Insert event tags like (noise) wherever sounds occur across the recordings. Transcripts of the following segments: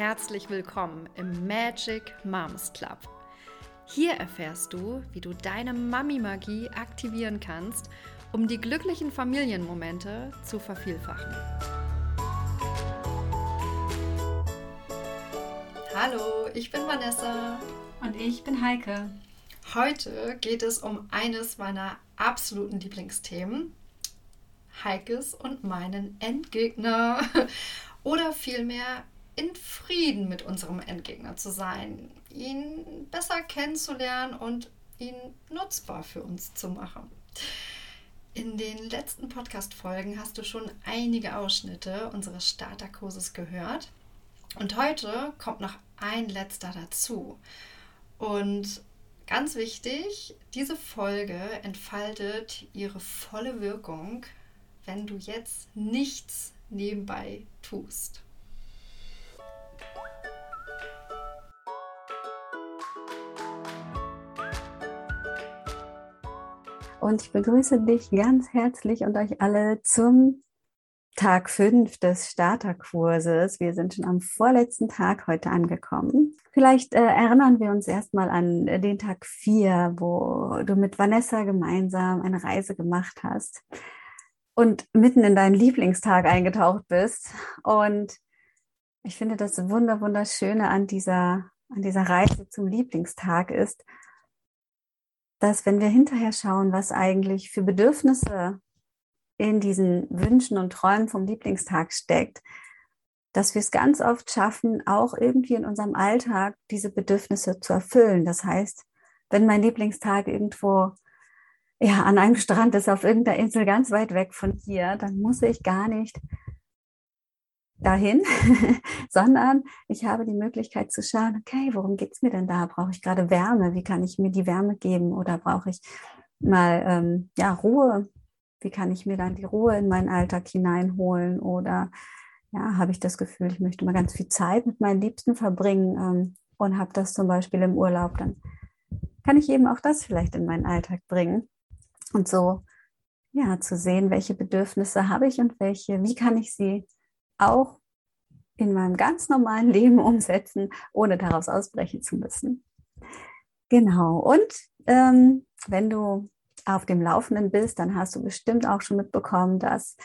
herzlich willkommen im Magic Moms Club. Hier erfährst du, wie du deine Mami-Magie aktivieren kannst, um die glücklichen Familienmomente zu vervielfachen. Hallo, ich bin Vanessa. Und ich bin Heike. Heute geht es um eines meiner absoluten Lieblingsthemen. Heikes und meinen Endgegner. (laughs) Oder vielmehr in Frieden mit unserem Endgegner zu sein, ihn besser kennenzulernen und ihn nutzbar für uns zu machen. In den letzten Podcast-Folgen hast du schon einige Ausschnitte unseres Starterkurses gehört. Und heute kommt noch ein letzter dazu. Und ganz wichtig, diese Folge entfaltet ihre volle Wirkung, wenn du jetzt nichts nebenbei tust. Und ich begrüße dich ganz herzlich und euch alle zum Tag 5 des Starterkurses. Wir sind schon am vorletzten Tag heute angekommen. Vielleicht äh, erinnern wir uns erstmal an den Tag 4, wo du mit Vanessa gemeinsam eine Reise gemacht hast und mitten in deinen Lieblingstag eingetaucht bist. Und ich finde, das Wunder, Wunderschöne an dieser, an dieser Reise zum Lieblingstag ist, dass wenn wir hinterher schauen, was eigentlich für Bedürfnisse in diesen Wünschen und Träumen vom Lieblingstag steckt, dass wir es ganz oft schaffen, auch irgendwie in unserem Alltag diese Bedürfnisse zu erfüllen. Das heißt, wenn mein Lieblingstag irgendwo ja, an einem Strand ist, auf irgendeiner Insel ganz weit weg von hier, dann muss ich gar nicht dahin, (laughs) sondern ich habe die Möglichkeit zu schauen, okay, worum geht's mir denn da? Brauche ich gerade Wärme? Wie kann ich mir die Wärme geben? Oder brauche ich mal ähm, ja, Ruhe? Wie kann ich mir dann die Ruhe in meinen Alltag hineinholen? Oder ja, habe ich das Gefühl, ich möchte mal ganz viel Zeit mit meinen Liebsten verbringen ähm, und habe das zum Beispiel im Urlaub, dann kann ich eben auch das vielleicht in meinen Alltag bringen. Und so ja, zu sehen, welche Bedürfnisse habe ich und welche, wie kann ich sie auch in meinem ganz normalen Leben umsetzen, ohne daraus ausbrechen zu müssen. Genau. Und ähm, wenn du auf dem Laufenden bist, dann hast du bestimmt auch schon mitbekommen, dass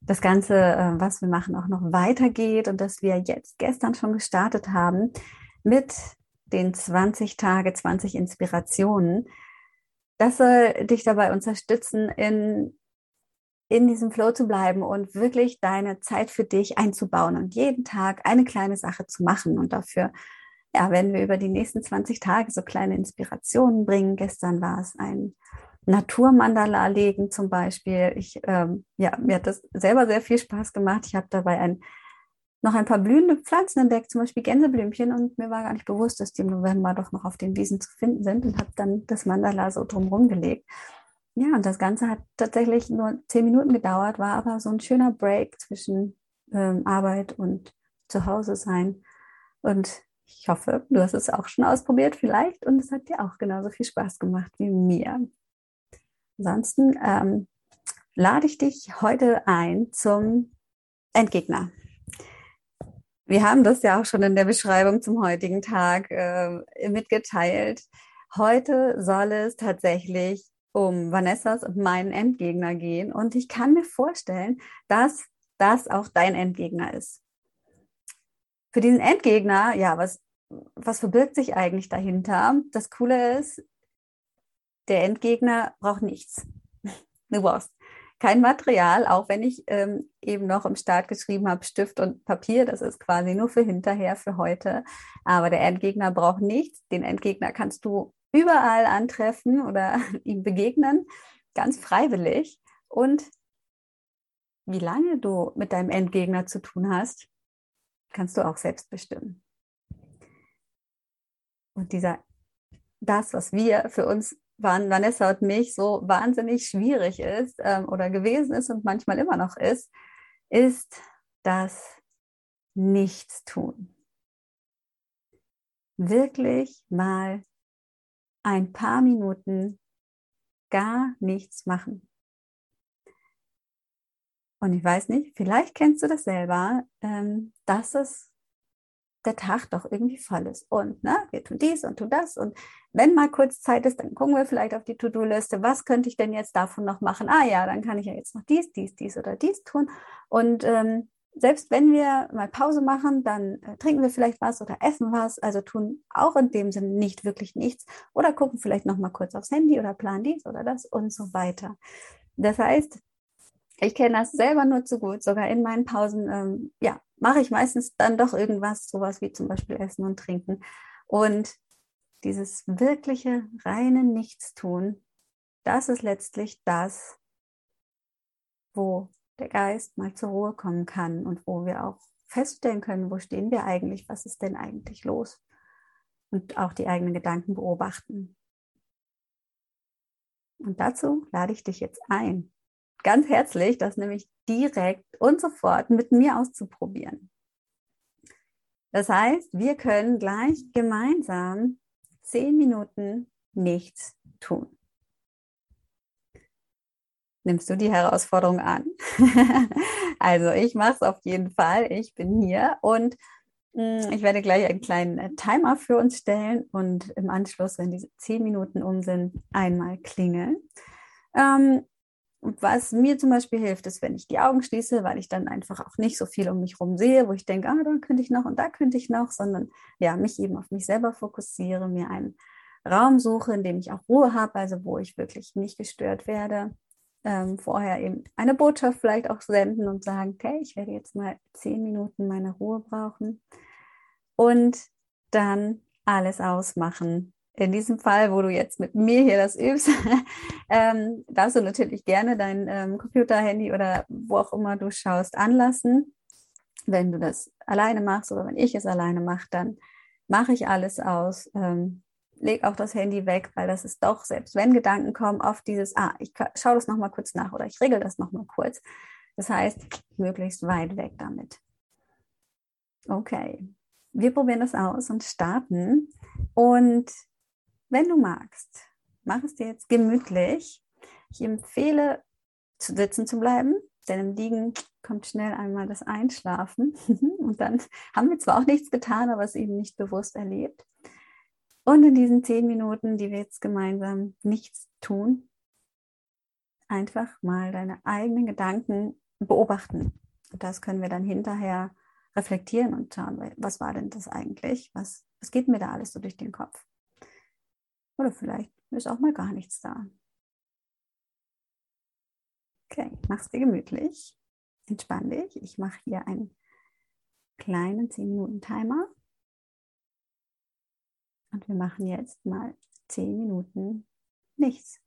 das Ganze, äh, was wir machen, auch noch weitergeht und dass wir jetzt gestern schon gestartet haben mit den 20 Tage, 20 Inspirationen. Das soll dich dabei unterstützen, in in diesem Flow zu bleiben und wirklich deine Zeit für dich einzubauen und jeden Tag eine kleine Sache zu machen. Und dafür ja, werden wir über die nächsten 20 Tage so kleine Inspirationen bringen. Gestern war es ein Naturmandala legen zum Beispiel. Ich, ähm, ja, mir hat das selber sehr viel Spaß gemacht. Ich habe dabei ein, noch ein paar blühende Pflanzen entdeckt, zum Beispiel Gänseblümchen, und mir war gar nicht bewusst, dass die im November doch noch auf den Wiesen zu finden sind und habe dann das Mandala so drumherum gelegt. Ja, und das Ganze hat tatsächlich nur zehn Minuten gedauert, war aber so ein schöner Break zwischen ähm, Arbeit und Zuhause sein. Und ich hoffe, du hast es auch schon ausprobiert vielleicht und es hat dir auch genauso viel Spaß gemacht wie mir. Ansonsten ähm, lade ich dich heute ein zum Endgegner. Wir haben das ja auch schon in der Beschreibung zum heutigen Tag äh, mitgeteilt. Heute soll es tatsächlich um Vanessas und meinen Endgegner gehen. Und ich kann mir vorstellen, dass das auch dein Endgegner ist. Für diesen Endgegner, ja, was, was verbirgt sich eigentlich dahinter? Das Coole ist, der Endgegner braucht nichts. (laughs) Du brauchst kein Material, auch wenn ich ähm, eben noch im Start geschrieben habe, Stift und Papier, das ist quasi nur für hinterher, für heute. Aber der Endgegner braucht nichts. Den Endgegner kannst du überall antreffen oder (laughs) ihm begegnen, ganz freiwillig. Und wie lange du mit deinem Endgegner zu tun hast, kannst du auch selbst bestimmen. Und dieser, das, was wir für uns waren, Vanessa und mich, so wahnsinnig schwierig ist ähm, oder gewesen ist und manchmal immer noch ist, ist das Nichtstun. Wirklich mal ein paar Minuten gar nichts machen. Und ich weiß nicht, vielleicht kennst du das selber, ähm, dass es der Tag doch irgendwie voll ist. Und ne, wir tun dies und tun das. Und wenn mal kurz Zeit ist, dann gucken wir vielleicht auf die To-Do-Liste, was könnte ich denn jetzt davon noch machen? Ah ja, dann kann ich ja jetzt noch dies, dies, dies oder dies tun. Und ähm, selbst wenn wir mal Pause machen, dann äh, trinken wir vielleicht was oder essen was, also tun auch in dem Sinne nicht wirklich nichts oder gucken vielleicht noch mal kurz aufs Handy oder planen dies oder das und so weiter. Das heißt, ich kenne das selber nur zu gut, sogar in meinen Pausen, ähm, ja, mache ich meistens dann doch irgendwas, sowas wie zum Beispiel Essen und Trinken. Und dieses wirkliche, reine Nichtstun, das ist letztlich das, wo der Geist mal zur Ruhe kommen kann und wo wir auch feststellen können, wo stehen wir eigentlich, was ist denn eigentlich los und auch die eigenen Gedanken beobachten. Und dazu lade ich dich jetzt ein, ganz herzlich, das nämlich direkt und sofort mit mir auszuprobieren. Das heißt, wir können gleich gemeinsam zehn Minuten nichts tun. Nimmst du die Herausforderung an? (laughs) also ich mache es auf jeden Fall. Ich bin hier und mh, hm, ich werde gleich einen kleinen äh, Timer für uns stellen und im Anschluss, wenn diese zehn Minuten um sind, einmal klingeln. Ähm, was mir zum Beispiel hilft, ist, wenn ich die Augen schließe, weil ich dann einfach auch nicht so viel um mich herum sehe, wo ich denke, ah, da könnte ich noch und da könnte ich noch, sondern ja, mich eben auf mich selber fokussiere, mir einen Raum suche, in dem ich auch Ruhe habe, also wo ich wirklich nicht gestört werde ähm, vorher eben eine Botschaft vielleicht auch senden und sagen, okay, ich werde jetzt mal zehn Minuten meine Ruhe brauchen und dann alles ausmachen. In diesem Fall, wo du jetzt mit mir hier das übst, (laughs) ähm, darfst du natürlich gerne dein ähm, Computer, Handy oder wo auch immer du schaust anlassen. Wenn du das alleine machst oder wenn ich es alleine mache, dann mache ich alles aus. Ähm, leg auch das Handy weg, weil das ist doch, selbst wenn Gedanken kommen, auf dieses, ah, ich schaue das nochmal kurz nach oder ich regel das nochmal kurz. Das heißt, möglichst weit weg damit. Okay, wir probieren das aus und starten. Und wenn du magst, mach es dir jetzt gemütlich. Ich empfehle, zu sitzen zu bleiben, denn im Liegen kommt schnell einmal das Einschlafen. (laughs) Und dann haben wir zwar auch nichts getan, aber es eben nicht bewusst erlebt. Und in diesen zehn Minuten, die wir jetzt gemeinsam nichts tun, einfach mal deine eigenen Gedanken beobachten. Und das können wir dann hinterher reflektieren und schauen, was war denn das eigentlich? Was, was geht mir da alles so durch den Kopf? Oder vielleicht ist auch mal gar nichts da. Okay, mach's dir gemütlich. Entspann dich. Ich mache hier einen kleinen 10 Minuten Timer. Und wir machen jetzt mal zehn Minuten nichts.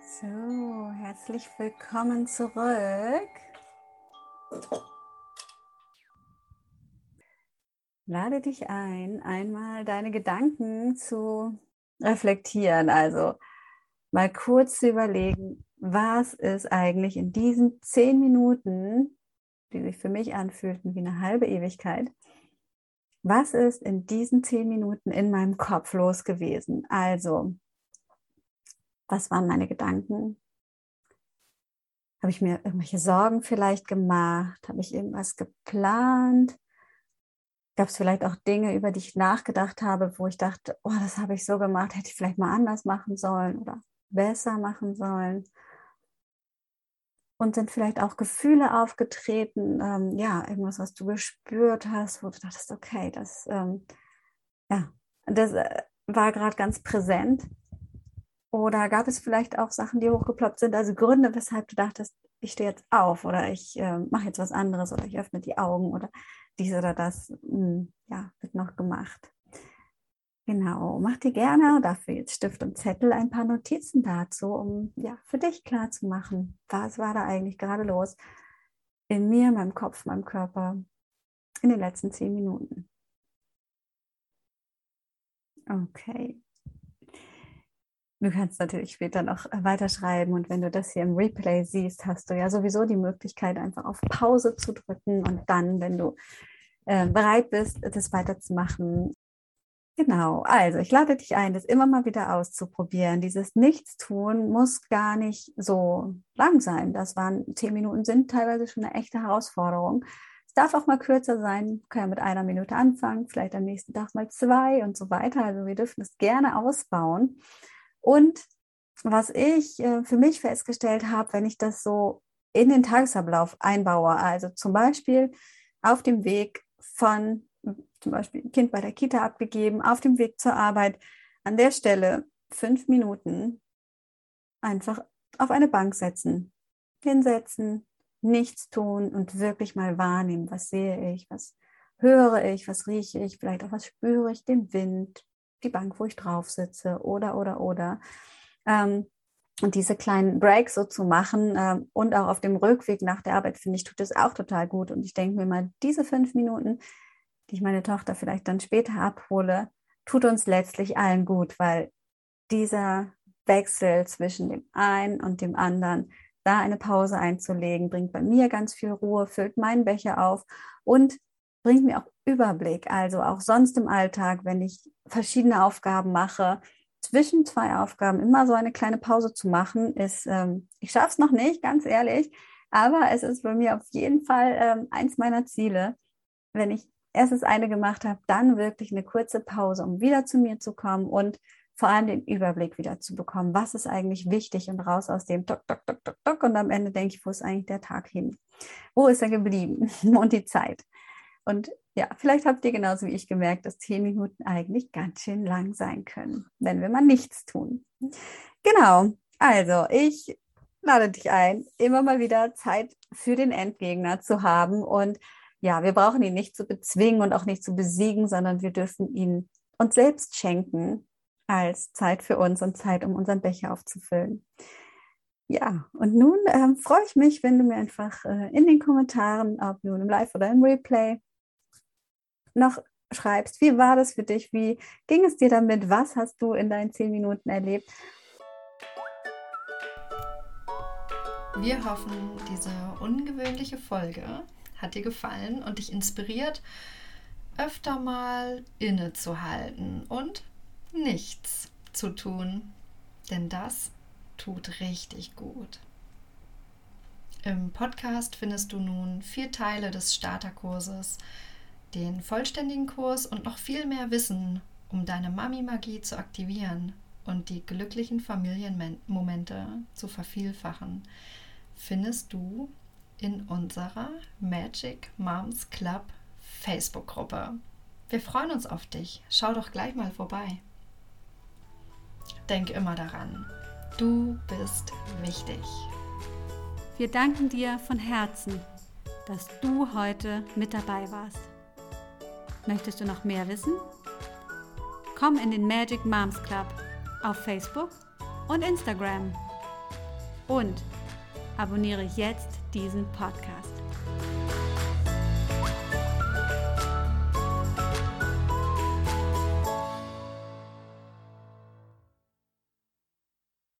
So, herzlich willkommen zurück. Lade dich ein, einmal deine Gedanken zu reflektieren. Also mal kurz zu überlegen, was ist eigentlich in diesen zehn Minuten, die sich für mich anfühlten wie eine halbe Ewigkeit, was ist in diesen zehn Minuten in meinem Kopf los gewesen? Also, was waren meine Gedanken? Habe ich mir irgendwelche Sorgen vielleicht gemacht? Habe ich irgendwas geplant? Gab es vielleicht auch Dinge, über die ich nachgedacht habe, wo ich dachte, oh, das habe ich so gemacht, hätte ich vielleicht mal anders machen sollen oder besser machen sollen? Und sind vielleicht auch Gefühle aufgetreten, ähm, ja, irgendwas, was du gespürt hast, wo du dachtest, okay, das, ähm, ja, das äh, war gerade ganz präsent. Oder gab es vielleicht auch Sachen, die hochgeploppt sind, also Gründe, weshalb du dachtest, ich stehe jetzt auf oder ich äh, mache jetzt was anderes oder ich öffne die Augen oder dies oder das, mh, hm, ja, wird noch gemacht. Genau, mach dir gerne dafür jetzt Stift und Zettel ein paar Notizen dazu, um ja für dich klar zu machen, was war da eigentlich gerade los in mir, meinem Kopf, meinem Körper in den letzten zehn Minuten. Okay. Du kannst natürlich später noch weiterschreiben und wenn du das hier im Replay siehst, hast du ja sowieso die Möglichkeit, einfach auf Pause zu drücken und dann, wenn du äh, bereit bist, das weiterzumachen. Genau, also ich lade dich ein, das immer mal wieder auszuprobieren. Dieses Nichtstun muss gar nicht so lang sein. Das waren zehn Minuten, sind teilweise schon eine echte Herausforderung. Es darf auch mal kürzer sein, können ja mit einer Minute anfangen, vielleicht am nächsten Tag mal zwei und so weiter. Also wir dürfen es gerne ausbauen. Und was ich äh, für mich festgestellt habe, wenn ich das so in den Tagesablauf einbaue, also zum Beispiel auf dem Weg von zum Beispiel ein Kind bei der Kita abgegeben, auf dem Weg zur Arbeit, an der Stelle fünf Minuten einfach auf eine Bank setzen, hinsetzen, nichts tun und wirklich mal wahrnehmen, was sehe ich, was höre ich, was rieche ich, vielleicht auch was spüre ich, den Wind, die Bank, wo ich drauf sitze oder, oder, oder. Ähm, und diese kleinen Breaks so zu machen ähm, und auch auf dem Rückweg nach der Arbeit, finde ich, tut es auch total gut. Und ich denke mir mal, diese fünf Minuten, die ich meine Tochter vielleicht dann später abhole, tut uns letztlich allen gut, weil dieser Wechsel zwischen dem einen und dem anderen, da eine Pause einzulegen, bringt bei mir ganz viel Ruhe, füllt meinen Becher auf und bringt mir auch Überblick. Also auch sonst im Alltag, wenn ich verschiedene Aufgaben mache, zwischen zwei Aufgaben immer so eine kleine Pause zu machen, ist, ähm, ich schaffe es noch nicht, ganz ehrlich, aber es ist bei mir auf jeden Fall ähm, eins meiner Ziele, wenn ich erstes eine gemacht habe, dann wirklich eine kurze Pause, um wieder zu mir zu kommen und vor allem den Überblick wieder zu bekommen, was ist eigentlich wichtig und raus aus dem Tok, Tok, Tok, Tok, Tok und am Ende denke ich, wo ist eigentlich der Tag hin? Wo ist er geblieben? (laughs) und die Zeit. Und ja, vielleicht habt ihr genauso wie ich gemerkt, dass zehn Minuten eigentlich ganz schön lang sein können, wenn wir mal nichts tun. Genau, also ich lade dich ein, immer mal wieder Zeit für den Endgegner zu haben. Und ja, wir brauchen ihn nicht zu bezwingen und auch nicht zu besiegen, sondern wir dürfen ihn uns selbst schenken als Zeit für uns und Zeit, um unseren Becher aufzufüllen. Ja, und nun ähm, freue ich mich, wenn du mir einfach äh, in den Kommentaren, ob nun im Live oder im Replay, noch schreibst. Wie war das für dich? Wie ging es dir damit? Was hast du in deinen zehn Minuten erlebt? Wir hoffen, diese ungewöhnliche Folge hat dir gefallen und dich inspiriert, öfter mal innezuhalten und nichts zu tun. Denn das tut richtig gut. Im Podcast findest du nun vier Teile des Starterkurses den vollständigen Kurs und noch viel mehr Wissen, um deine Mami-Magie zu aktivieren und die glücklichen Familienmomente zu vervielfachen, findest du in unserer Magic Moms Club Facebook-Gruppe. Wir freuen uns auf dich. Schau doch gleich mal vorbei. Denk immer daran, du bist wichtig. Wir danken dir von Herzen, dass du heute mit dabei warst. Möchtest du noch mehr wissen? Komm in den Magic Moms Club auf Facebook und Instagram. und abonniere jetzt diesen Podcast.